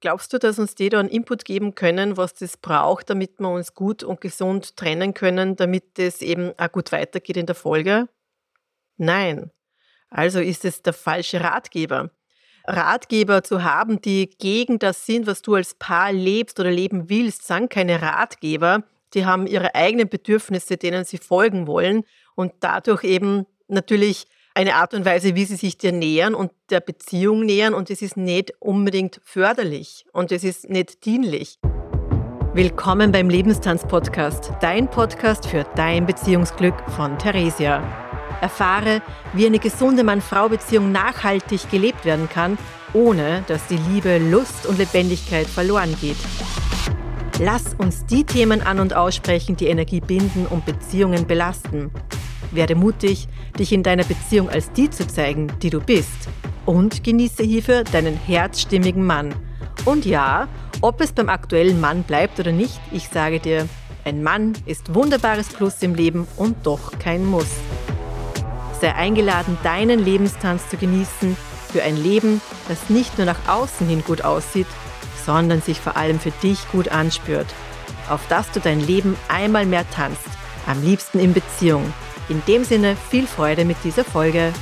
Glaubst du, dass uns die da einen Input geben können, was das braucht, damit wir uns gut und gesund trennen können, damit es eben auch gut weitergeht in der Folge? Nein. Also ist es der falsche Ratgeber. Ratgeber zu haben, die gegen das sind, was du als Paar lebst oder leben willst, sind keine Ratgeber. Die haben ihre eigenen Bedürfnisse, denen sie folgen wollen und dadurch eben natürlich eine Art und Weise, wie sie sich dir nähern und der Beziehung nähern und es ist nicht unbedingt förderlich und es ist nicht dienlich. Willkommen beim Lebenstanz-Podcast, dein Podcast für dein Beziehungsglück von Theresia. Erfahre, wie eine gesunde Mann-Frau-Beziehung nachhaltig gelebt werden kann, ohne dass die Liebe, Lust und Lebendigkeit verloren geht. Lass uns die Themen an und aussprechen, die Energie binden und Beziehungen belasten. Werde mutig, dich in deiner Beziehung als die zu zeigen, die du bist. Und genieße hierfür deinen herzstimmigen Mann. Und ja, ob es beim aktuellen Mann bleibt oder nicht, ich sage dir, ein Mann ist wunderbares Plus im Leben und doch kein Muss. Sei eingeladen, deinen Lebenstanz zu genießen für ein Leben, das nicht nur nach außen hin gut aussieht, sondern sich vor allem für dich gut anspürt. Auf dass du dein Leben einmal mehr tanzt, am liebsten in Beziehung in dem Sinne viel Freude mit dieser Folge.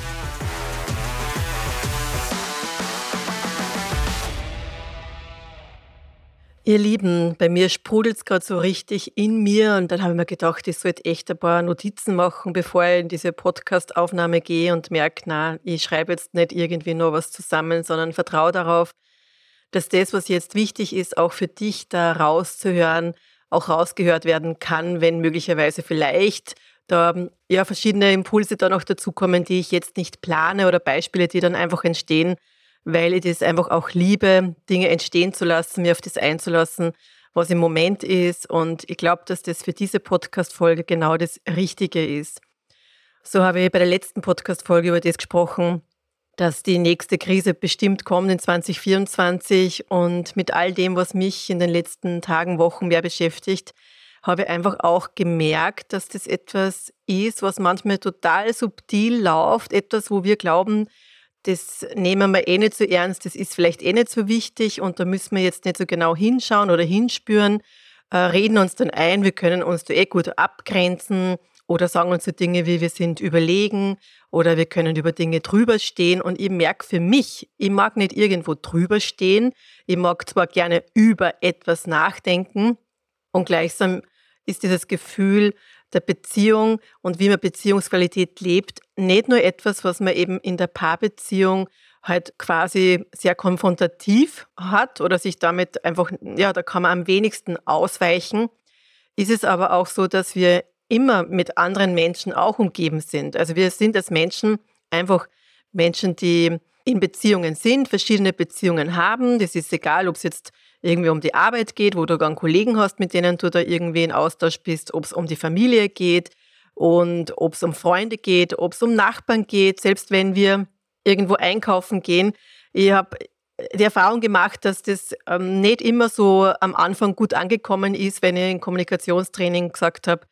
Ihr Lieben, bei mir sprudelt es gerade so richtig in mir und dann habe ich mir gedacht, ich sollte echt ein paar Notizen machen, bevor ich in diese Podcast-Aufnahme gehe und merke, na, ich schreibe jetzt nicht irgendwie nur was zusammen, sondern vertraue darauf, dass das, was jetzt wichtig ist, auch für dich da rauszuhören, auch rausgehört werden kann, wenn möglicherweise vielleicht da ja verschiedene Impulse dann auch dazukommen, die ich jetzt nicht plane oder Beispiele, die dann einfach entstehen, weil ich das einfach auch liebe, Dinge entstehen zu lassen, mir auf das einzulassen, was im Moment ist. Und ich glaube, dass das für diese Podcast-Folge genau das Richtige ist. So habe ich bei der letzten Podcast-Folge über das gesprochen, dass die nächste Krise bestimmt kommt in 2024 und mit all dem, was mich in den letzten Tagen, Wochen mehr beschäftigt, habe ich einfach auch gemerkt, dass das etwas ist, was manchmal total subtil läuft, etwas, wo wir glauben, das nehmen wir eh nicht so ernst, das ist vielleicht eh nicht so wichtig und da müssen wir jetzt nicht so genau hinschauen oder hinspüren, äh, reden uns dann ein, wir können uns da eh gut abgrenzen oder sagen uns so Dinge wie wir sind überlegen oder wir können über Dinge drüber stehen. Und ich merke für mich, ich mag nicht irgendwo drüber stehen, ich mag zwar gerne über etwas nachdenken und gleichsam ist dieses Gefühl der Beziehung und wie man Beziehungsqualität lebt, nicht nur etwas, was man eben in der Paarbeziehung halt quasi sehr konfrontativ hat oder sich damit einfach, ja, da kann man am wenigsten ausweichen, ist es aber auch so, dass wir immer mit anderen Menschen auch umgeben sind. Also wir sind als Menschen einfach Menschen, die in Beziehungen sind, verschiedene Beziehungen haben. Das ist egal, ob es jetzt irgendwie um die Arbeit geht, wo du dann Kollegen hast, mit denen du da irgendwie in Austausch bist, ob es um die Familie geht und ob es um Freunde geht, ob es um Nachbarn geht, selbst wenn wir irgendwo einkaufen gehen. Ich habe die Erfahrung gemacht, dass das ähm, nicht immer so am Anfang gut angekommen ist, wenn ich in Kommunikationstraining gesagt habe,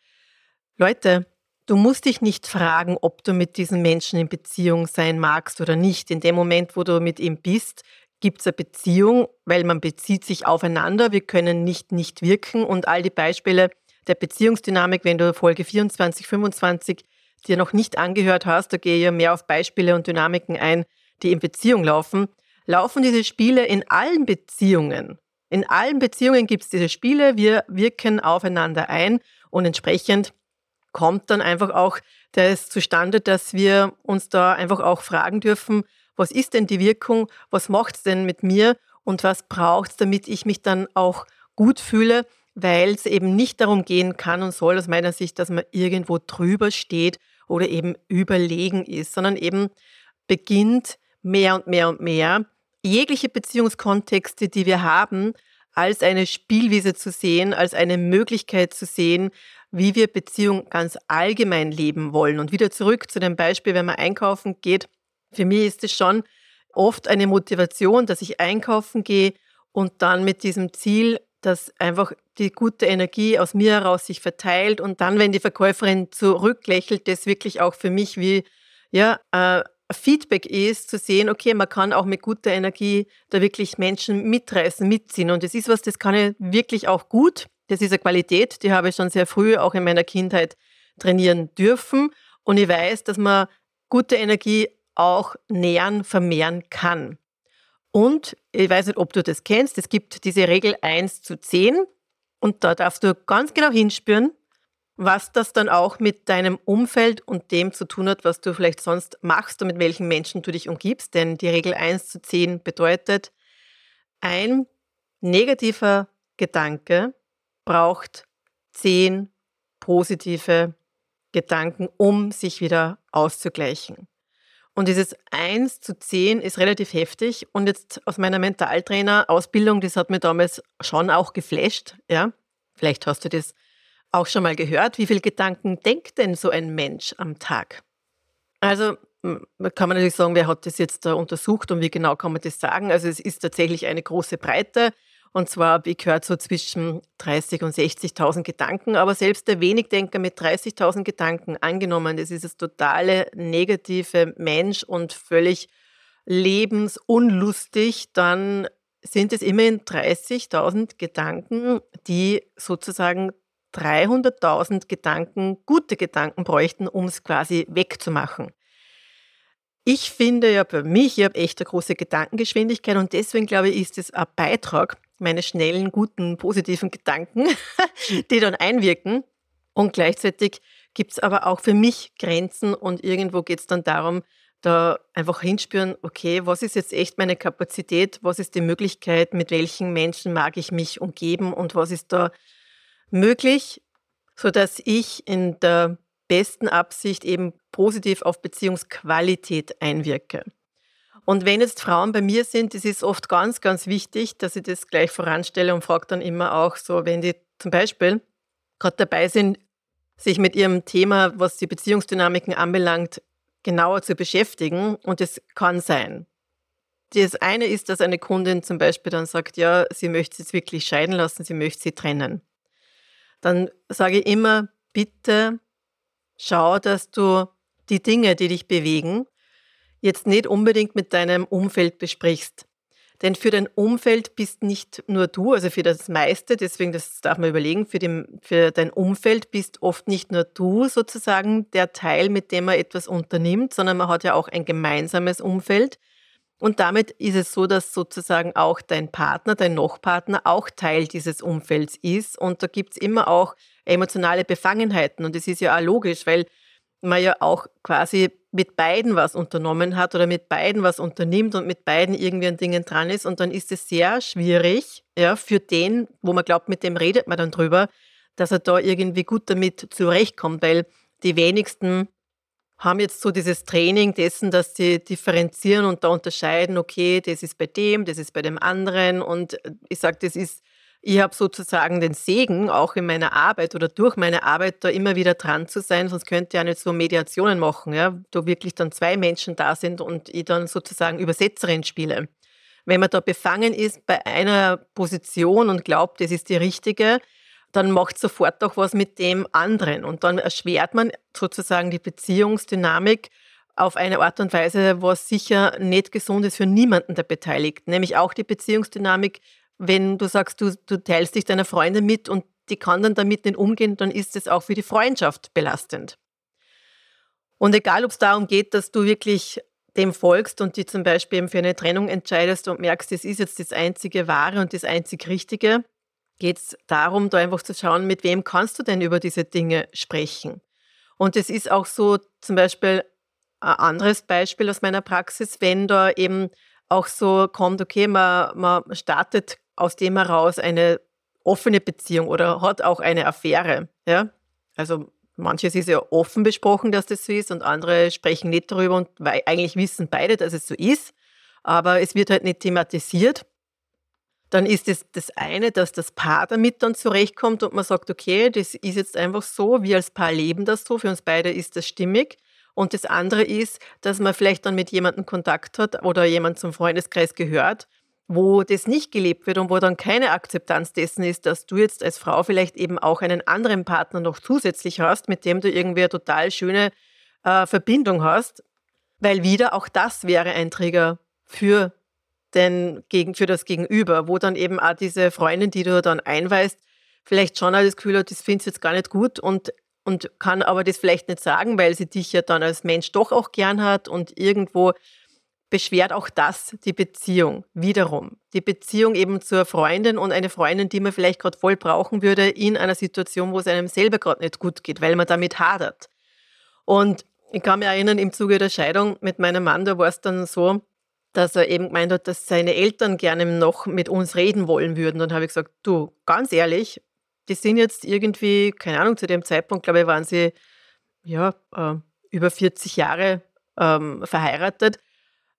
Leute, du musst dich nicht fragen, ob du mit diesem Menschen in Beziehung sein magst oder nicht. In dem Moment, wo du mit ihm bist, gibt es eine Beziehung, weil man bezieht sich aufeinander. Wir können nicht nicht wirken und all die Beispiele der Beziehungsdynamik, wenn du Folge 24, 25 dir noch nicht angehört hast, da gehe ich ja mehr auf Beispiele und Dynamiken ein, die in Beziehung laufen, laufen diese Spiele in allen Beziehungen. In allen Beziehungen gibt es diese Spiele, wir wirken aufeinander ein und entsprechend kommt dann einfach auch das zustande, dass wir uns da einfach auch fragen dürfen, was ist denn die Wirkung, was macht es denn mit mir? Und was braucht es, damit ich mich dann auch gut fühle, weil es eben nicht darum gehen kann und soll aus meiner Sicht, dass man irgendwo drüber steht oder eben überlegen ist, sondern eben beginnt mehr und mehr und mehr jegliche Beziehungskontexte, die wir haben, als eine Spielwiese zu sehen, als eine Möglichkeit zu sehen, wie wir Beziehung ganz allgemein leben wollen. Und wieder zurück zu dem Beispiel, wenn man einkaufen geht, für mich ist es schon oft eine Motivation, dass ich einkaufen gehe und dann mit diesem Ziel, dass einfach die gute Energie aus mir heraus sich verteilt und dann, wenn die Verkäuferin zurücklächelt, das wirklich auch für mich wie ja, äh, Feedback ist, zu sehen, okay, man kann auch mit guter Energie da wirklich Menschen mitreißen, mitziehen. Und das ist was, das kann ich wirklich auch gut. Das ist eine Qualität, die habe ich schon sehr früh auch in meiner Kindheit trainieren dürfen. Und ich weiß, dass man gute Energie auch nähern, vermehren kann. Und ich weiß nicht, ob du das kennst, es gibt diese Regel 1 zu 10 und da darfst du ganz genau hinspüren, was das dann auch mit deinem Umfeld und dem zu tun hat, was du vielleicht sonst machst und mit welchen Menschen du dich umgibst. Denn die Regel 1 zu 10 bedeutet, ein negativer Gedanke braucht 10 positive Gedanken, um sich wieder auszugleichen. Und dieses 1 zu 10 ist relativ heftig. Und jetzt aus meiner Mentaltrainer-Ausbildung, das hat mir damals schon auch geflasht. Ja? Vielleicht hast du das auch schon mal gehört. Wie viele Gedanken denkt denn so ein Mensch am Tag? Also kann man natürlich sagen, wer hat das jetzt da untersucht und wie genau kann man das sagen? Also es ist tatsächlich eine große Breite. Und zwar, ich gehört so zwischen 30.000 und 60.000 Gedanken. Aber selbst der Wenigdenker mit 30.000 Gedanken, angenommen, das ist das totale negative Mensch und völlig lebensunlustig, dann sind es immerhin 30.000 Gedanken, die sozusagen 300.000 Gedanken, gute Gedanken bräuchten, um es quasi wegzumachen. Ich finde ja bei mich, ich habe echt eine große Gedankengeschwindigkeit und deswegen glaube ich, ist es ein Beitrag meine schnellen, guten, positiven Gedanken, die dann einwirken. Und gleichzeitig gibt es aber auch für mich Grenzen und irgendwo geht es dann darum, da einfach hinspüren, okay, was ist jetzt echt meine Kapazität, was ist die Möglichkeit, mit welchen Menschen mag ich mich umgeben und was ist da möglich, sodass ich in der besten Absicht eben positiv auf Beziehungsqualität einwirke. Und wenn jetzt Frauen bei mir sind, das ist oft ganz, ganz wichtig, dass ich das gleich voranstelle und frage dann immer auch so, wenn die zum Beispiel gerade dabei sind, sich mit ihrem Thema, was die Beziehungsdynamiken anbelangt, genauer zu beschäftigen. Und das kann sein. Das eine ist, dass eine Kundin zum Beispiel dann sagt, ja, sie möchte es wirklich scheiden lassen, sie möchte sie trennen. Dann sage ich immer, bitte schau, dass du die Dinge, die dich bewegen, jetzt nicht unbedingt mit deinem Umfeld besprichst. Denn für dein Umfeld bist nicht nur du, also für das meiste, deswegen das darf man überlegen, für, den, für dein Umfeld bist oft nicht nur du sozusagen der Teil, mit dem man etwas unternimmt, sondern man hat ja auch ein gemeinsames Umfeld. Und damit ist es so, dass sozusagen auch dein Partner, dein Nochpartner auch Teil dieses Umfelds ist. Und da gibt es immer auch emotionale Befangenheiten. Und das ist ja auch logisch, weil man ja auch quasi mit beiden was unternommen hat oder mit beiden was unternimmt und mit beiden irgendwie an Dingen dran ist. Und dann ist es sehr schwierig, ja, für den, wo man glaubt, mit dem redet man dann drüber, dass er da irgendwie gut damit zurechtkommt, weil die wenigsten haben jetzt so dieses Training dessen, dass sie differenzieren und da unterscheiden, okay, das ist bei dem, das ist bei dem anderen. Und ich sage, das ist ich habe sozusagen den Segen, auch in meiner Arbeit oder durch meine Arbeit da immer wieder dran zu sein, sonst könnte ich ja nicht so Mediationen machen, ja, wo wirklich dann zwei Menschen da sind und ich dann sozusagen Übersetzerin spiele. Wenn man da befangen ist bei einer Position und glaubt, das ist die richtige, dann macht sofort auch was mit dem anderen und dann erschwert man sozusagen die Beziehungsdynamik auf eine Art und Weise, was sicher nicht gesund ist für niemanden der Beteiligten, nämlich auch die Beziehungsdynamik wenn du sagst, du, du teilst dich deiner Freundin mit und die kann dann damit nicht umgehen, dann ist es auch für die Freundschaft belastend. Und egal, ob es darum geht, dass du wirklich dem folgst und die zum Beispiel eben für eine Trennung entscheidest und merkst, das ist jetzt das einzige Wahre und das einzig Richtige, geht es darum, da einfach zu schauen, mit wem kannst du denn über diese Dinge sprechen. Und es ist auch so zum Beispiel ein anderes Beispiel aus meiner Praxis, wenn da eben auch so kommt, okay, man, man startet aus dem heraus eine offene Beziehung oder hat auch eine Affäre. Ja? Also manches ist ja offen besprochen, dass das so ist und andere sprechen nicht darüber und eigentlich wissen beide, dass es so ist, aber es wird halt nicht thematisiert. Dann ist es das eine, dass das Paar damit dann zurechtkommt und man sagt, okay, das ist jetzt einfach so, wir als Paar leben das so, für uns beide ist das stimmig. Und das andere ist, dass man vielleicht dann mit jemandem Kontakt hat oder jemand zum Freundeskreis gehört wo das nicht gelebt wird und wo dann keine Akzeptanz dessen ist, dass du jetzt als Frau vielleicht eben auch einen anderen Partner noch zusätzlich hast, mit dem du irgendwie eine total schöne äh, Verbindung hast, Weil wieder auch das wäre ein Trigger für, den, für das Gegenüber, wo dann eben auch diese Freundin, die du dann einweist, vielleicht schon das Gefühl hat, das findest du jetzt gar nicht gut und, und kann aber das vielleicht nicht sagen, weil sie dich ja dann als Mensch doch auch gern hat und irgendwo beschwert auch das die Beziehung wiederum. Die Beziehung eben zur Freundin und eine Freundin, die man vielleicht gerade voll brauchen würde in einer Situation, wo es einem selber gerade nicht gut geht, weil man damit hadert. Und ich kann mich erinnern, im Zuge der Scheidung mit meinem Mann, da war es dann so, dass er eben gemeint hat, dass seine Eltern gerne noch mit uns reden wollen würden. Dann habe ich gesagt, du, ganz ehrlich, die sind jetzt irgendwie, keine Ahnung, zu dem Zeitpunkt, glaube ich, waren sie ja, äh, über 40 Jahre ähm, verheiratet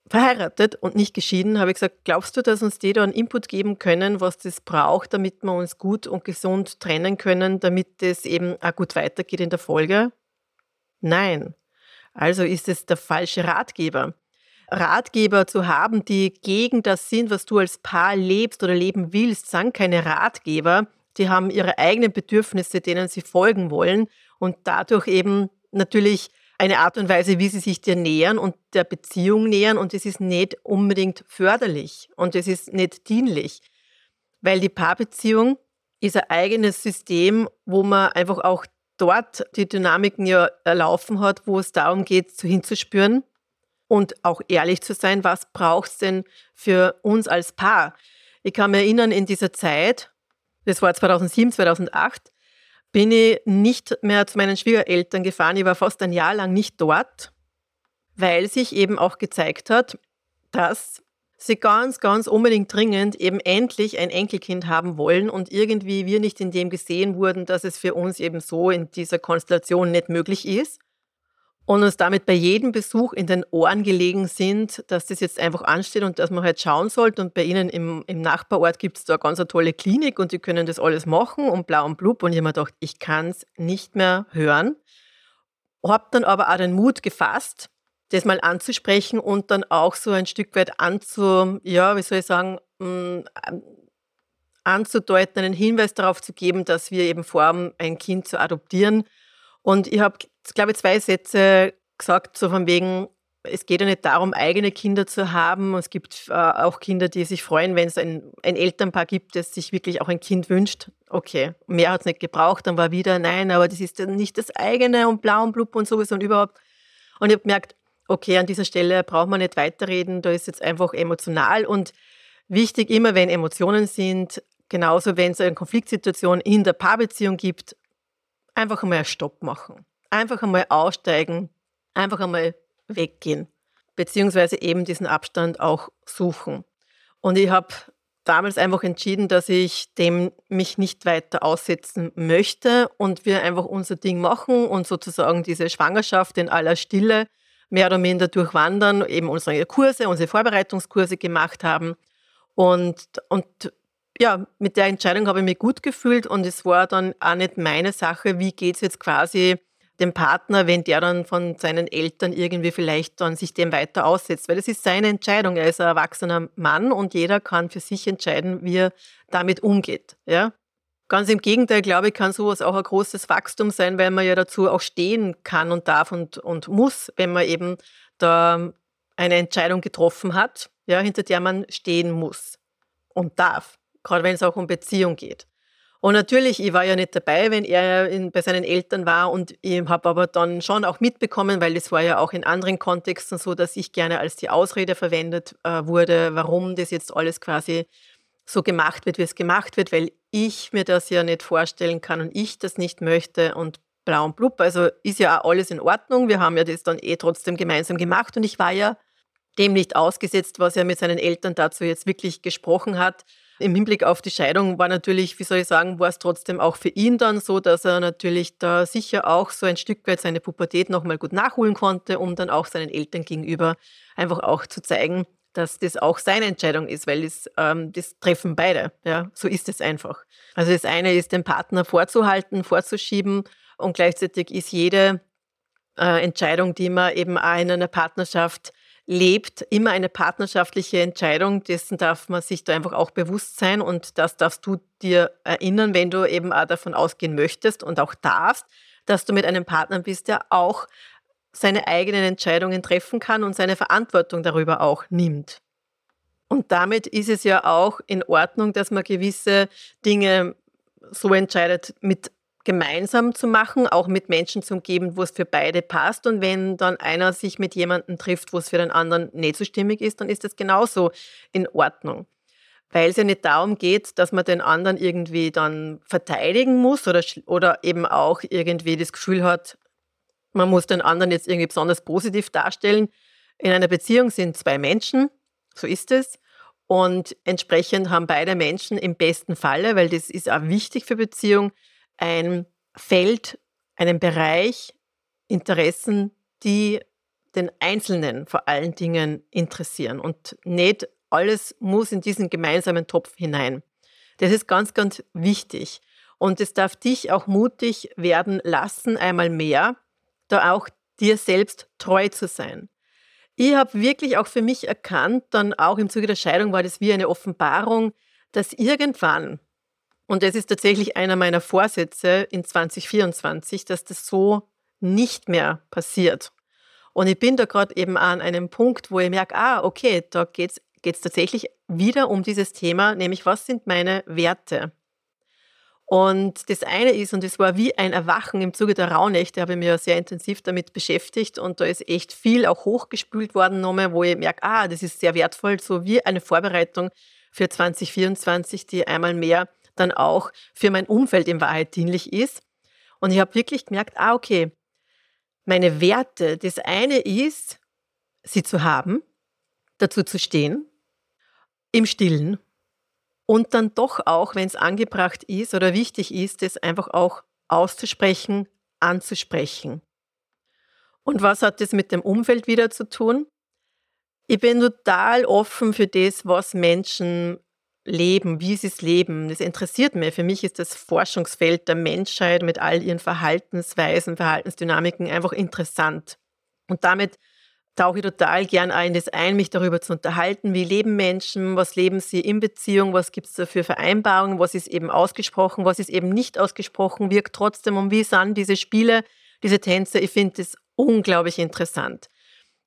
verheiratet und nicht geschieden, habe ich gesagt, glaubst du, dass uns die da einen Input geben können, was das braucht, damit wir uns gut und gesund trennen können, damit es eben auch gut weitergeht in der Folge? Nein. Also ist es der falsche Ratgeber. Ratgeber zu haben, die gegen das sind, was du als Paar lebst oder leben willst, sind keine Ratgeber. Die haben ihre eigenen Bedürfnisse, denen sie folgen wollen und dadurch eben natürlich eine Art und Weise, wie sie sich dir nähern und der Beziehung nähern und es ist nicht unbedingt förderlich und es ist nicht dienlich, weil die Paarbeziehung ist ein eigenes System, wo man einfach auch dort die Dynamiken ja erlaufen hat, wo es darum geht, so hinzuspüren und auch ehrlich zu sein, was braucht es denn für uns als Paar. Ich kann mich erinnern, in dieser Zeit, das war 2007, 2008, bin ich nicht mehr zu meinen Schwiegereltern gefahren. Ich war fast ein Jahr lang nicht dort, weil sich eben auch gezeigt hat, dass sie ganz, ganz unbedingt dringend eben endlich ein Enkelkind haben wollen und irgendwie wir nicht in dem gesehen wurden, dass es für uns eben so in dieser Konstellation nicht möglich ist und uns damit bei jedem Besuch in den Ohren gelegen sind, dass das jetzt einfach ansteht und dass man halt schauen sollte. Und bei Ihnen im, im Nachbarort gibt es da ganz eine tolle Klinik und die können das alles machen und blau und blub. Und ich habe mir gedacht, ich kann es nicht mehr hören. Habe dann aber auch den Mut gefasst, das mal anzusprechen und dann auch so ein Stück weit anzu, ja, wie soll ich sagen, mm, anzudeuten, einen Hinweis darauf zu geben, dass wir eben vorhaben, ein Kind zu adoptieren. Und ich habe glaube ich, zwei Sätze gesagt, so von wegen, es geht ja nicht darum, eigene Kinder zu haben. Es gibt äh, auch Kinder, die sich freuen, wenn es ein, ein, Elternpaar gibt, das sich wirklich auch ein Kind wünscht. Okay, mehr hat es nicht gebraucht, dann war wieder, nein, aber das ist nicht das eigene und blau und blub und sowieso und überhaupt. Und ich habe gemerkt, okay, an dieser Stelle braucht man nicht weiterreden, da ist jetzt einfach emotional und wichtig immer, wenn Emotionen sind, genauso wenn es eine Konfliktsituation in der Paarbeziehung gibt, einfach einmal einen Stopp machen einfach einmal aussteigen, einfach einmal weggehen, beziehungsweise eben diesen Abstand auch suchen. Und ich habe damals einfach entschieden, dass ich dem mich nicht weiter aussetzen möchte und wir einfach unser Ding machen und sozusagen diese Schwangerschaft in aller Stille mehr oder minder durchwandern, eben unsere Kurse, unsere Vorbereitungskurse gemacht haben. Und, und ja, mit der Entscheidung habe ich mich gut gefühlt und es war dann auch nicht meine Sache, wie geht es jetzt quasi dem Partner, wenn der dann von seinen Eltern irgendwie vielleicht dann sich dem weiter aussetzt. Weil das ist seine Entscheidung. Er ist ein erwachsener Mann und jeder kann für sich entscheiden, wie er damit umgeht. Ja? Ganz im Gegenteil, glaube ich, kann sowas auch ein großes Wachstum sein, weil man ja dazu auch stehen kann und darf und, und muss, wenn man eben da eine Entscheidung getroffen hat, ja, hinter der man stehen muss und darf, gerade wenn es auch um Beziehung geht. Und natürlich, ich war ja nicht dabei, wenn er in, bei seinen Eltern war und ich habe aber dann schon auch mitbekommen, weil das war ja auch in anderen Kontexten so, dass ich gerne als die Ausrede verwendet äh, wurde, warum das jetzt alles quasi so gemacht wird, wie es gemacht wird, weil ich mir das ja nicht vorstellen kann und ich das nicht möchte und blau und blub. Also ist ja auch alles in Ordnung. Wir haben ja das dann eh trotzdem gemeinsam gemacht und ich war ja dem nicht ausgesetzt, was er mit seinen Eltern dazu jetzt wirklich gesprochen hat. Im Hinblick auf die Scheidung war natürlich, wie soll ich sagen, war es trotzdem auch für ihn dann so, dass er natürlich da sicher auch so ein Stück weit seine Pubertät nochmal gut nachholen konnte, um dann auch seinen Eltern gegenüber einfach auch zu zeigen, dass das auch seine Entscheidung ist, weil das, ähm, das treffen beide. Ja, so ist es einfach. Also das eine ist, den Partner vorzuhalten, vorzuschieben und gleichzeitig ist jede äh, Entscheidung, die man eben auch in einer Partnerschaft lebt, immer eine partnerschaftliche Entscheidung. Dessen darf man sich da einfach auch bewusst sein und das darfst du dir erinnern, wenn du eben auch davon ausgehen möchtest und auch darfst, dass du mit einem Partner bist, der auch seine eigenen Entscheidungen treffen kann und seine Verantwortung darüber auch nimmt. Und damit ist es ja auch in Ordnung, dass man gewisse Dinge so entscheidet, mit gemeinsam zu machen, auch mit Menschen zu umgeben, wo es für beide passt. Und wenn dann einer sich mit jemandem trifft, wo es für den anderen nicht so stimmig ist, dann ist das genauso in Ordnung. Weil es ja nicht darum geht, dass man den anderen irgendwie dann verteidigen muss oder, oder eben auch irgendwie das Gefühl hat, man muss den anderen jetzt irgendwie besonders positiv darstellen. In einer Beziehung sind zwei Menschen, so ist es. Und entsprechend haben beide Menschen im besten Falle, weil das ist auch wichtig für Beziehung, ein Feld, einen Bereich, Interessen, die den Einzelnen vor allen Dingen interessieren. Und nicht alles muss in diesen gemeinsamen Topf hinein. Das ist ganz, ganz wichtig. Und es darf dich auch mutig werden lassen, einmal mehr, da auch dir selbst treu zu sein. Ich habe wirklich auch für mich erkannt, dann auch im Zuge der Scheidung war das wie eine Offenbarung, dass irgendwann und das ist tatsächlich einer meiner Vorsätze in 2024, dass das so nicht mehr passiert. Und ich bin da gerade eben an einem Punkt, wo ich merke, ah, okay, da geht es tatsächlich wieder um dieses Thema, nämlich was sind meine Werte? Und das eine ist, und es war wie ein Erwachen im Zuge der Rauhnächte, habe ich mich ja sehr intensiv damit beschäftigt und da ist echt viel auch hochgespült worden, nochmal, wo ich merke, ah, das ist sehr wertvoll, so wie eine Vorbereitung für 2024, die einmal mehr dann auch für mein Umfeld in Wahrheit dienlich ist. Und ich habe wirklich gemerkt, ah, okay, meine Werte, das eine ist, sie zu haben, dazu zu stehen, im Stillen und dann doch auch, wenn es angebracht ist oder wichtig ist, das einfach auch auszusprechen, anzusprechen. Und was hat das mit dem Umfeld wieder zu tun? Ich bin total offen für das, was Menschen leben, wie sie es leben. Das interessiert mich. Für mich ist das Forschungsfeld der Menschheit mit all ihren Verhaltensweisen, Verhaltensdynamiken einfach interessant. Und damit tauche ich total gern ein, das ein, mich darüber zu unterhalten, wie leben Menschen, was leben sie in Beziehung, was gibt es da für Vereinbarungen, was ist eben ausgesprochen, was ist eben nicht ausgesprochen, wirkt trotzdem und wie sind diese Spiele, diese Tänze. Ich finde das unglaublich interessant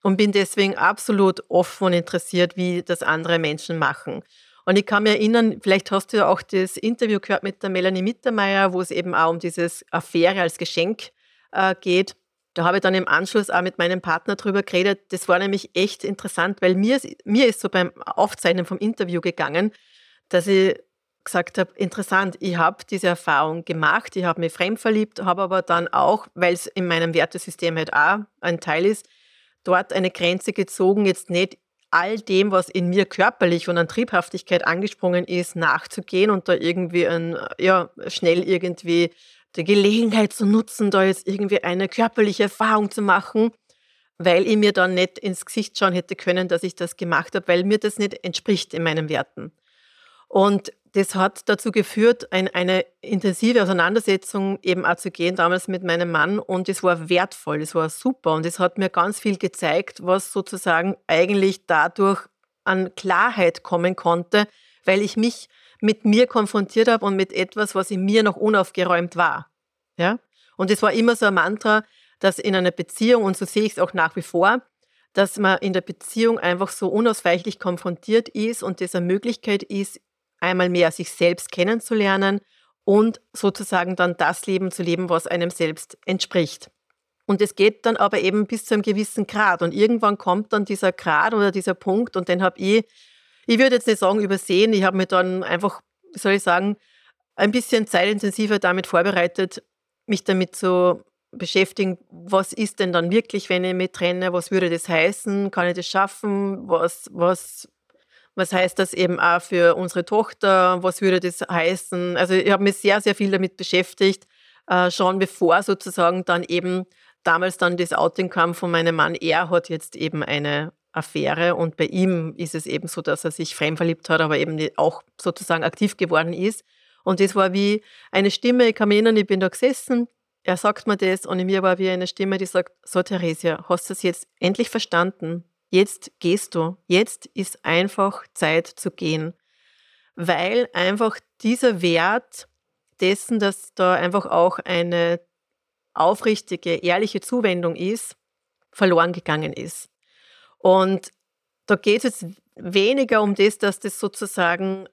und bin deswegen absolut offen und interessiert, wie das andere Menschen machen. Und ich kann mich erinnern, vielleicht hast du ja auch das Interview gehört mit der Melanie Mittermeier, wo es eben auch um dieses Affäre als Geschenk äh, geht. Da habe ich dann im Anschluss auch mit meinem Partner drüber geredet. Das war nämlich echt interessant, weil mir, mir ist so beim Aufzeichnen vom Interview gegangen, dass ich gesagt habe, interessant, ich habe diese Erfahrung gemacht, ich habe mich fremdverliebt, habe aber dann auch, weil es in meinem Wertesystem halt auch ein Teil ist, dort eine Grenze gezogen, jetzt nicht all dem, was in mir körperlich und an Triebhaftigkeit angesprungen ist, nachzugehen und da irgendwie ein, ja, schnell irgendwie die Gelegenheit zu nutzen, da jetzt irgendwie eine körperliche Erfahrung zu machen, weil ich mir dann nicht ins Gesicht schauen hätte können, dass ich das gemacht habe, weil mir das nicht entspricht in meinen Werten. Und das hat dazu geführt, ein, eine intensive Auseinandersetzung eben auch zu gehen, damals mit meinem Mann. Und es war wertvoll, es war super. Und es hat mir ganz viel gezeigt, was sozusagen eigentlich dadurch an Klarheit kommen konnte, weil ich mich mit mir konfrontiert habe und mit etwas, was in mir noch unaufgeräumt war. Ja? Und es war immer so ein Mantra, dass in einer Beziehung, und so sehe ich es auch nach wie vor, dass man in der Beziehung einfach so unausweichlich konfrontiert ist und das eine Möglichkeit ist, einmal mehr sich selbst kennenzulernen und sozusagen dann das Leben zu leben, was einem selbst entspricht. Und es geht dann aber eben bis zu einem gewissen Grad. Und irgendwann kommt dann dieser Grad oder dieser Punkt und den habe ich, ich würde jetzt nicht sagen übersehen, ich habe mir dann einfach, soll ich sagen, ein bisschen zeitintensiver damit vorbereitet, mich damit zu beschäftigen, was ist denn dann wirklich, wenn ich mich trenne, was würde das heißen, kann ich das schaffen, was, was was heißt das eben auch für unsere Tochter? Was würde das heißen? Also ich habe mich sehr, sehr viel damit beschäftigt, äh, schon bevor sozusagen dann eben damals dann das Outing kam von meinem Mann. Er hat jetzt eben eine Affäre und bei ihm ist es eben so, dass er sich fremdverliebt hat, aber eben auch sozusagen aktiv geworden ist. Und das war wie eine Stimme, ich kann mich erinnern, ich bin da gesessen, er sagt mir das und in mir war wie eine Stimme, die sagt, so Theresia, hast du es jetzt endlich verstanden? Jetzt gehst du. Jetzt ist einfach Zeit zu gehen. Weil einfach dieser Wert dessen, dass da einfach auch eine aufrichtige, ehrliche Zuwendung ist, verloren gegangen ist. Und da geht es jetzt weniger um das, dass das sozusagen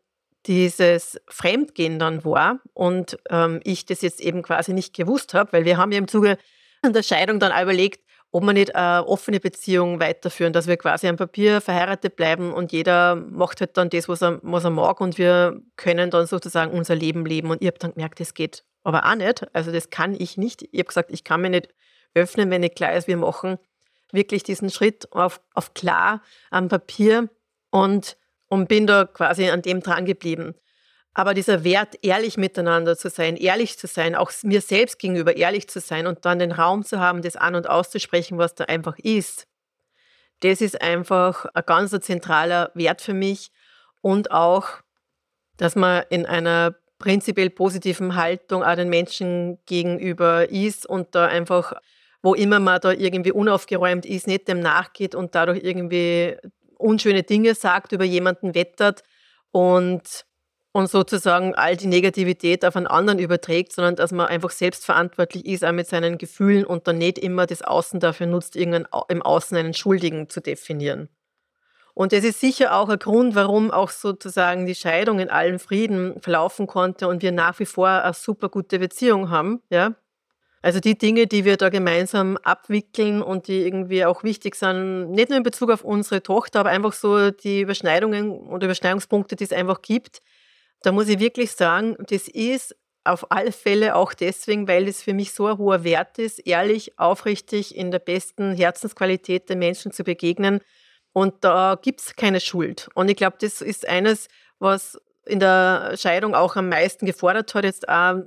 dieses Fremdgehen dann war und ähm, ich das jetzt eben quasi nicht gewusst habe, weil wir haben ja im Zuge der Scheidung dann überlegt, ob wir nicht eine offene Beziehung weiterführen, dass wir quasi am Papier verheiratet bleiben und jeder macht halt dann das, was er, was er mag und wir können dann sozusagen unser Leben leben. Und ich habe dann gemerkt, das geht aber auch nicht. Also das kann ich nicht. Ich habe gesagt, ich kann mir nicht öffnen, wenn nicht klar ist, wir machen wirklich diesen Schritt auf, auf klar am Papier und, und bin da quasi an dem dran geblieben. Aber dieser Wert, ehrlich miteinander zu sein, ehrlich zu sein, auch mir selbst gegenüber ehrlich zu sein und dann den Raum zu haben, das an- und auszusprechen, was da einfach ist, das ist einfach ein ganz zentraler Wert für mich. Und auch, dass man in einer prinzipiell positiven Haltung auch den Menschen gegenüber ist und da einfach, wo immer man da irgendwie unaufgeräumt ist, nicht dem nachgeht und dadurch irgendwie unschöne Dinge sagt, über jemanden wettert und, und sozusagen all die Negativität auf einen anderen überträgt, sondern dass man einfach selbstverantwortlich ist, auch mit seinen Gefühlen und dann nicht immer das Außen dafür nutzt, irgendein, im Außen einen Schuldigen zu definieren. Und das ist sicher auch ein Grund, warum auch sozusagen die Scheidung in allem Frieden verlaufen konnte und wir nach wie vor eine super gute Beziehung haben. Ja? Also die Dinge, die wir da gemeinsam abwickeln und die irgendwie auch wichtig sind, nicht nur in Bezug auf unsere Tochter, aber einfach so die Überschneidungen oder Überschneidungspunkte, die es einfach gibt, da muss ich wirklich sagen, das ist auf alle Fälle auch deswegen, weil es für mich so ein hoher Wert ist, ehrlich, aufrichtig, in der besten Herzensqualität den Menschen zu begegnen. Und da gibt es keine Schuld. Und ich glaube, das ist eines, was in der Scheidung auch am meisten gefordert hat, jetzt auch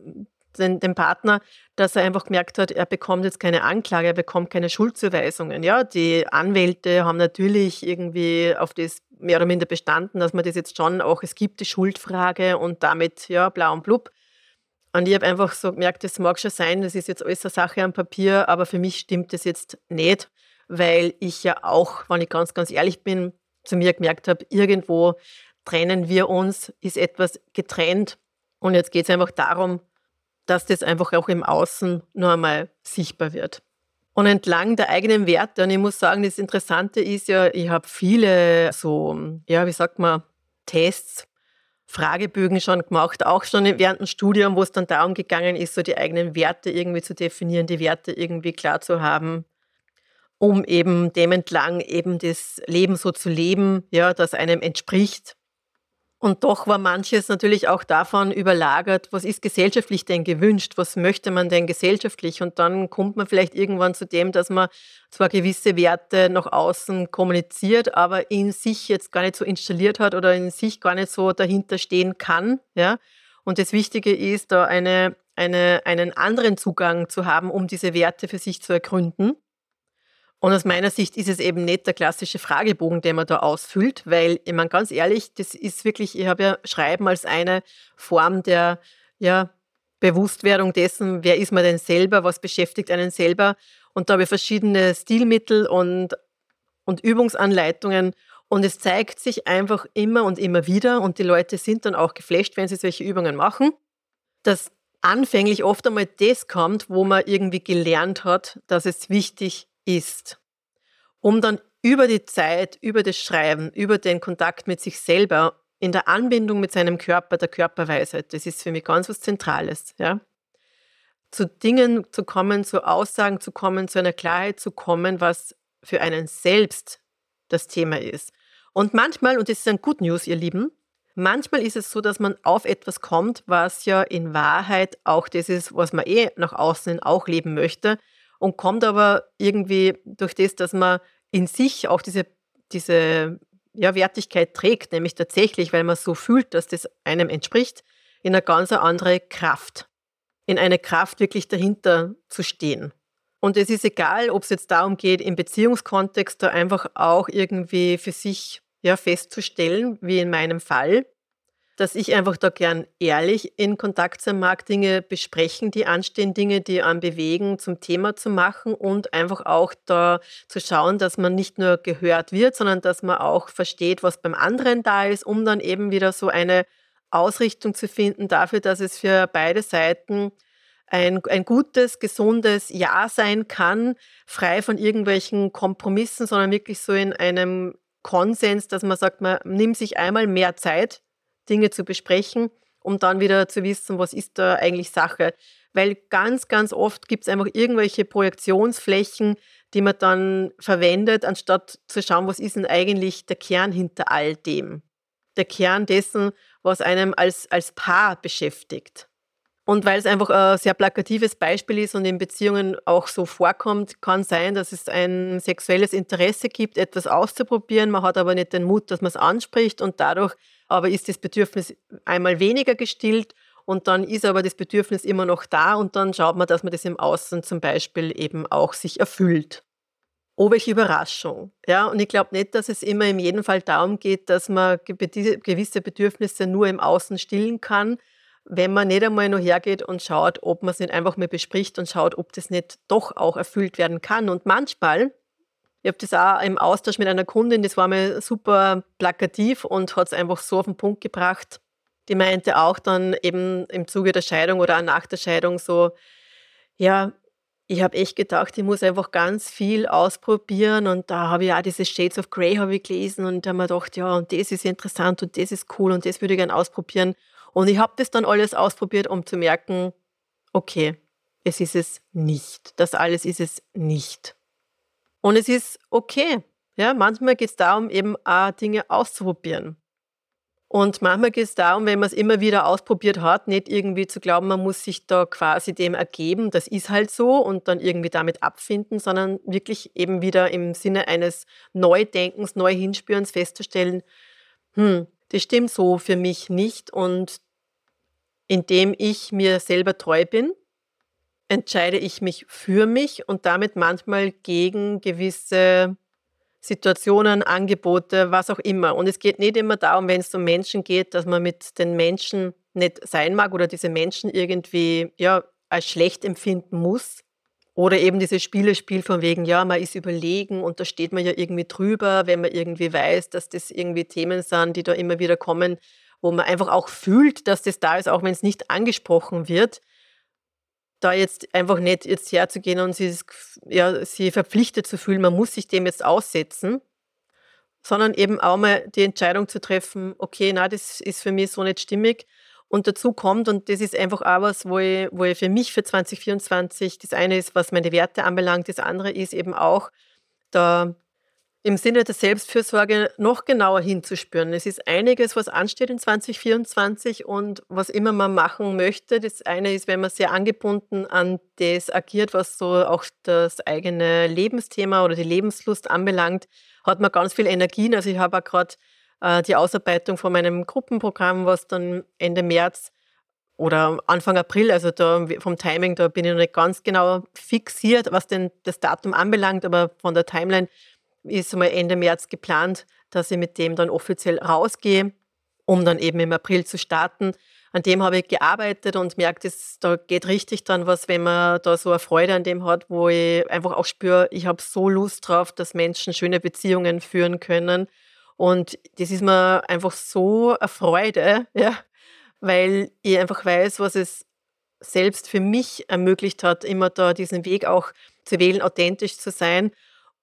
den, den, Partner, dass er einfach gemerkt hat, er bekommt jetzt keine Anklage, er bekommt keine Schuldzuweisungen. Ja, die Anwälte haben natürlich irgendwie auf das mehr oder minder bestanden, dass man das jetzt schon auch, es gibt die Schuldfrage und damit, ja, blau und blub. Und ich habe einfach so gemerkt, das mag schon sein, das ist jetzt alles eine Sache am Papier, aber für mich stimmt das jetzt nicht, weil ich ja auch, wenn ich ganz, ganz ehrlich bin, zu mir gemerkt habe, irgendwo trennen wir uns, ist etwas getrennt. Und jetzt geht es einfach darum, dass das einfach auch im Außen nur einmal sichtbar wird. Und entlang der eigenen Werte, und ich muss sagen, das Interessante ist ja, ich habe viele so, ja, wie sagt man, Tests, Fragebögen schon gemacht, auch schon während dem Studium, wo es dann darum gegangen ist, so die eigenen Werte irgendwie zu definieren, die Werte irgendwie klar zu haben, um eben dem entlang eben das Leben so zu leben, ja, das einem entspricht. Und doch war manches natürlich auch davon überlagert, was ist gesellschaftlich denn gewünscht, was möchte man denn gesellschaftlich? Und dann kommt man vielleicht irgendwann zu dem, dass man zwar gewisse Werte nach außen kommuniziert, aber in sich jetzt gar nicht so installiert hat oder in sich gar nicht so dahinter stehen kann. Ja? Und das Wichtige ist, da eine, eine, einen anderen Zugang zu haben, um diese Werte für sich zu ergründen. Und aus meiner Sicht ist es eben nicht der klassische Fragebogen, den man da ausfüllt, weil, ich meine, ganz ehrlich, das ist wirklich, ich habe ja Schreiben als eine Form der ja, Bewusstwerdung dessen, wer ist man denn selber, was beschäftigt einen selber. Und da habe ich verschiedene Stilmittel und, und Übungsanleitungen. Und es zeigt sich einfach immer und immer wieder, und die Leute sind dann auch geflasht, wenn sie solche Übungen machen, dass anfänglich oft einmal das kommt, wo man irgendwie gelernt hat, dass es wichtig ist um dann über die Zeit, über das Schreiben, über den Kontakt mit sich selber, in der Anbindung mit seinem Körper, der Körperweisheit, das ist für mich ganz was Zentrales, ja, zu Dingen zu kommen, zu Aussagen zu kommen, zu einer Klarheit zu kommen, was für einen selbst das Thema ist. Und manchmal, und das ist ein Good News, ihr Lieben, manchmal ist es so, dass man auf etwas kommt, was ja in Wahrheit auch das ist, was man eh nach außen auch leben möchte, und kommt aber irgendwie durch das, dass man in sich auch diese, diese ja, Wertigkeit trägt, nämlich tatsächlich, weil man so fühlt, dass das einem entspricht, in eine ganz andere Kraft. In eine Kraft, wirklich dahinter zu stehen. Und es ist egal, ob es jetzt darum geht, im Beziehungskontext da einfach auch irgendwie für sich ja, festzustellen, wie in meinem Fall, dass ich einfach da gern ehrlich in Kontakt sein mag, Dinge besprechen, die anstehen, Dinge, die einen bewegen, zum Thema zu machen und einfach auch da zu schauen, dass man nicht nur gehört wird, sondern dass man auch versteht, was beim anderen da ist, um dann eben wieder so eine Ausrichtung zu finden dafür, dass es für beide Seiten ein, ein gutes, gesundes Ja sein kann, frei von irgendwelchen Kompromissen, sondern wirklich so in einem Konsens, dass man sagt, man nimmt sich einmal mehr Zeit, Dinge zu besprechen, um dann wieder zu wissen, was ist da eigentlich Sache. Weil ganz, ganz oft gibt es einfach irgendwelche Projektionsflächen, die man dann verwendet, anstatt zu schauen, was ist denn eigentlich der Kern hinter all dem. Der Kern dessen, was einem als, als Paar beschäftigt. Und weil es einfach ein sehr plakatives Beispiel ist und in Beziehungen auch so vorkommt, kann sein, dass es ein sexuelles Interesse gibt, etwas auszuprobieren. Man hat aber nicht den Mut, dass man es anspricht und dadurch aber ist das Bedürfnis einmal weniger gestillt und dann ist aber das Bedürfnis immer noch da und dann schaut man, dass man das im Außen zum Beispiel eben auch sich erfüllt. Oh, welche Überraschung. Ja, und ich glaube nicht, dass es immer in jedem Fall darum geht, dass man gewisse Bedürfnisse nur im Außen stillen kann, wenn man nicht einmal noch hergeht und schaut, ob man es nicht einfach mal bespricht und schaut, ob das nicht doch auch erfüllt werden kann. Und manchmal, ich habe das auch im Austausch mit einer Kundin, das war mir super plakativ und hat es einfach so auf den Punkt gebracht. Die meinte auch dann eben im Zuge der Scheidung oder nach der Scheidung so, ja, ich habe echt gedacht, ich muss einfach ganz viel ausprobieren und da habe ich auch diese Shades of Grey habe ich gelesen und da habe mir gedacht, ja, und das ist interessant und das ist cool und das würde ich gerne ausprobieren. Und ich habe das dann alles ausprobiert, um zu merken, okay, es ist es nicht. Das alles ist es nicht. Und es ist okay. Ja, manchmal geht es darum, eben auch Dinge auszuprobieren. Und manchmal geht es darum, wenn man es immer wieder ausprobiert hat, nicht irgendwie zu glauben, man muss sich da quasi dem ergeben, das ist halt so und dann irgendwie damit abfinden, sondern wirklich eben wieder im Sinne eines Neudenkens, Neuhinspürens festzustellen, hm, das stimmt so für mich nicht und indem ich mir selber treu bin, entscheide ich mich für mich und damit manchmal gegen gewisse Situationen, Angebote, was auch immer. Und es geht nicht immer darum, wenn es um Menschen geht, dass man mit den Menschen nicht sein mag oder diese Menschen irgendwie ja, als schlecht empfinden muss. Oder eben dieses Spielespiel von wegen, ja, man ist überlegen und da steht man ja irgendwie drüber, wenn man irgendwie weiß, dass das irgendwie Themen sind, die da immer wieder kommen, wo man einfach auch fühlt, dass das da ist, auch wenn es nicht angesprochen wird, da jetzt einfach nicht jetzt herzugehen und sie, ja, sie verpflichtet zu fühlen, man muss sich dem jetzt aussetzen, sondern eben auch mal die Entscheidung zu treffen, okay, na, das ist für mich so nicht stimmig. Und dazu kommt, und das ist einfach auch was, wo ich, wo ich für mich für 2024, das eine ist, was meine Werte anbelangt, das andere ist eben auch, da im Sinne der Selbstfürsorge noch genauer hinzuspüren. Es ist einiges, was ansteht in 2024 und was immer man machen möchte. Das eine ist, wenn man sehr angebunden an das agiert, was so auch das eigene Lebensthema oder die Lebenslust anbelangt, hat man ganz viel Energien. Also ich habe auch gerade äh, die Ausarbeitung von meinem Gruppenprogramm, was dann Ende März oder Anfang April, also da vom Timing, da bin ich noch nicht ganz genau fixiert, was denn das Datum anbelangt, aber von der Timeline ist mal Ende März geplant, dass ich mit dem dann offiziell rausgehe, um dann eben im April zu starten. An dem habe ich gearbeitet und merke, da geht richtig dann was, wenn man da so eine Freude an dem hat, wo ich einfach auch spüre, ich habe so Lust drauf, dass Menschen schöne Beziehungen führen können. Und das ist mir einfach so eine Freude, ja, weil ich einfach weiß, was es selbst für mich ermöglicht hat, immer da diesen Weg auch zu wählen, authentisch zu sein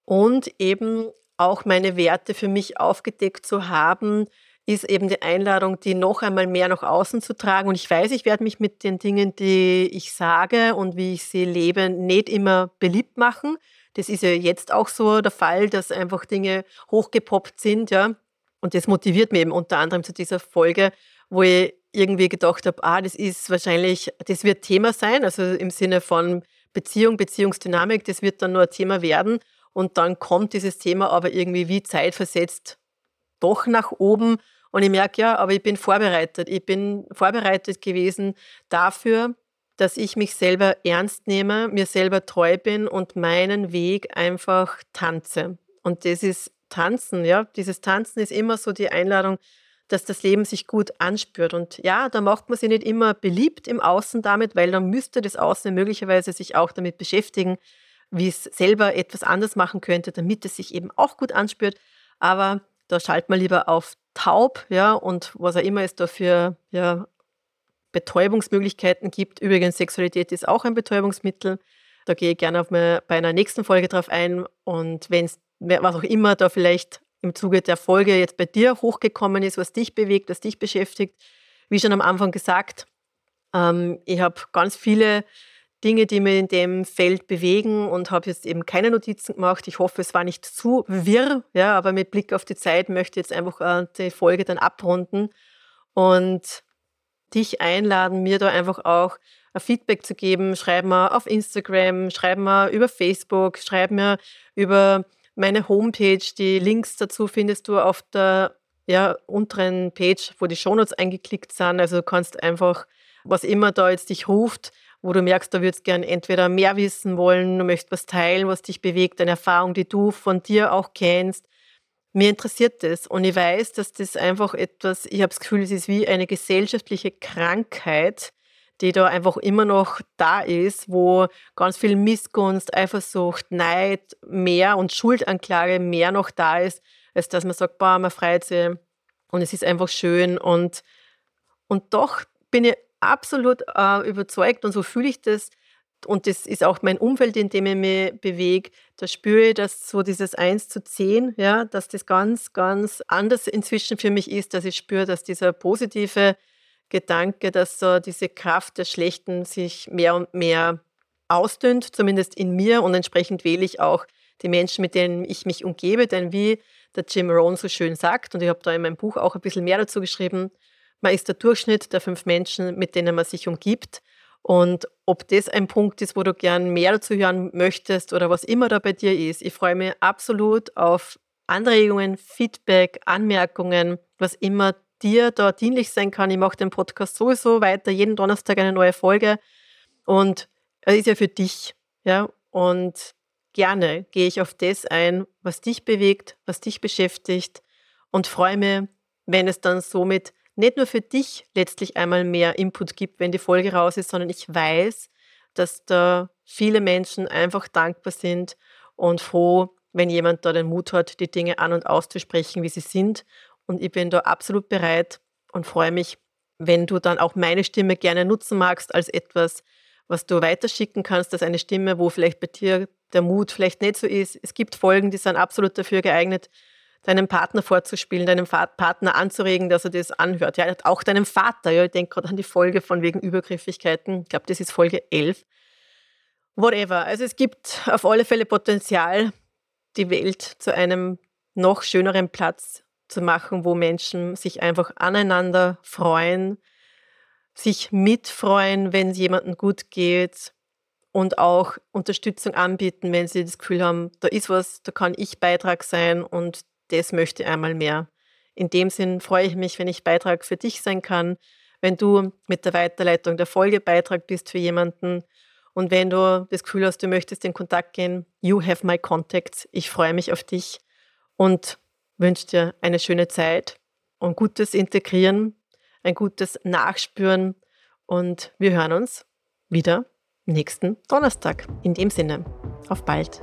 und eben auch meine Werte für mich aufgedeckt zu haben, ist eben die Einladung, die noch einmal mehr nach außen zu tragen. Und ich weiß, ich werde mich mit den Dingen, die ich sage und wie ich sie lebe, nicht immer beliebt machen. Das ist ja jetzt auch so der Fall, dass einfach Dinge hochgepoppt sind, ja. Und das motiviert mich eben unter anderem zu dieser Folge, wo ich irgendwie gedacht habe, ah, das ist wahrscheinlich, das wird Thema sein, also im Sinne von Beziehung, Beziehungsdynamik, das wird dann nur ein Thema werden. Und dann kommt dieses Thema aber irgendwie wie zeitversetzt doch nach oben. Und ich merke, ja, aber ich bin vorbereitet. Ich bin vorbereitet gewesen dafür, dass ich mich selber ernst nehme, mir selber treu bin und meinen Weg einfach tanze. Und das ist Tanzen, ja. Dieses Tanzen ist immer so die Einladung, dass das Leben sich gut anspürt. Und ja, da macht man sich nicht immer beliebt im Außen damit, weil dann müsste das Außen möglicherweise sich auch damit beschäftigen, wie es selber etwas anders machen könnte, damit es sich eben auch gut anspürt. Aber da schaltet man lieber auf taub, ja, und was auch immer es da für ja, Betäubungsmöglichkeiten gibt. Übrigens, Sexualität ist auch ein Betäubungsmittel. Da gehe ich gerne auf meine, bei einer nächsten Folge drauf ein. Und wenn es, was auch immer da vielleicht im Zuge der Folge jetzt bei dir hochgekommen ist, was dich bewegt, was dich beschäftigt, wie schon am Anfang gesagt, ähm, ich habe ganz viele Dinge, die mir in dem Feld bewegen und habe jetzt eben keine Notizen gemacht. Ich hoffe, es war nicht zu wirr, ja, aber mit Blick auf die Zeit möchte ich jetzt einfach äh, die Folge dann abrunden und dich einladen, mir da einfach auch ein Feedback zu geben. Schreib mir auf Instagram, schreib mir über Facebook, schreib mir über meine Homepage. Die Links dazu findest du auf der ja, unteren Page, wo die Shownotes eingeklickt sind. Also du kannst einfach, was immer da jetzt dich ruft, wo du merkst, da würdest gern entweder mehr wissen wollen, du möchtest was teilen, was dich bewegt, eine Erfahrung, die du von dir auch kennst. Mir interessiert das und ich weiß, dass das einfach etwas, ich habe das Gefühl, es ist wie eine gesellschaftliche Krankheit, die da einfach immer noch da ist, wo ganz viel Missgunst, Eifersucht, Neid mehr und Schuldanklage mehr noch da ist, als dass man sagt, boah, man freut sich und es ist einfach schön. Und, und doch bin ich absolut äh, überzeugt und so fühle ich das. Und das ist auch mein Umfeld, in dem ich mich bewege. Da spüre ich, dass so dieses 1 zu 10, ja, dass das ganz, ganz anders inzwischen für mich ist, dass ich spüre, dass dieser positive Gedanke, dass so diese Kraft des Schlechten sich mehr und mehr ausdünnt, zumindest in mir. Und entsprechend wähle ich auch die Menschen, mit denen ich mich umgebe. Denn wie der Jim Rohn so schön sagt, und ich habe da in meinem Buch auch ein bisschen mehr dazu geschrieben, man ist der Durchschnitt der fünf Menschen, mit denen man sich umgibt. Und ob das ein Punkt ist, wo du gern mehr dazu hören möchtest oder was immer da bei dir ist, ich freue mich absolut auf Anregungen, Feedback, Anmerkungen, was immer dir da dienlich sein kann. Ich mache den Podcast sowieso weiter, jeden Donnerstag eine neue Folge. Und es ist ja für dich. Ja? Und gerne gehe ich auf das ein, was dich bewegt, was dich beschäftigt und freue mich, wenn es dann somit nicht nur für dich letztlich einmal mehr Input gibt, wenn die Folge raus ist, sondern ich weiß, dass da viele Menschen einfach dankbar sind und froh, wenn jemand da den Mut hat, die Dinge an und auszusprechen, wie sie sind und ich bin da absolut bereit und freue mich, wenn du dann auch meine Stimme gerne nutzen magst als etwas, was du weiterschicken kannst, als eine Stimme, wo vielleicht bei dir der Mut vielleicht nicht so ist. Es gibt Folgen, die sind absolut dafür geeignet, deinem Partner vorzuspielen, deinem Partner anzuregen, dass er das anhört. Ja, auch deinem Vater. Ja, ich denke gerade an die Folge von wegen Übergriffigkeiten. Ich glaube, das ist Folge 11. Whatever. Also es gibt auf alle Fälle Potenzial, die Welt zu einem noch schöneren Platz zu machen, wo Menschen sich einfach aneinander freuen, sich mitfreuen, wenn es jemandem gut geht und auch Unterstützung anbieten, wenn sie das Gefühl haben, da ist was, da kann ich Beitrag sein und das möchte einmal mehr. In dem Sinn freue ich mich, wenn ich Beitrag für dich sein kann, wenn du mit der Weiterleitung der Folge Beitrag bist für jemanden und wenn du das Gefühl hast, du möchtest in Kontakt gehen, you have my contacts. Ich freue mich auf dich und wünsche dir eine schöne Zeit und gutes Integrieren, ein gutes Nachspüren und wir hören uns wieder nächsten Donnerstag. In dem Sinne, auf bald.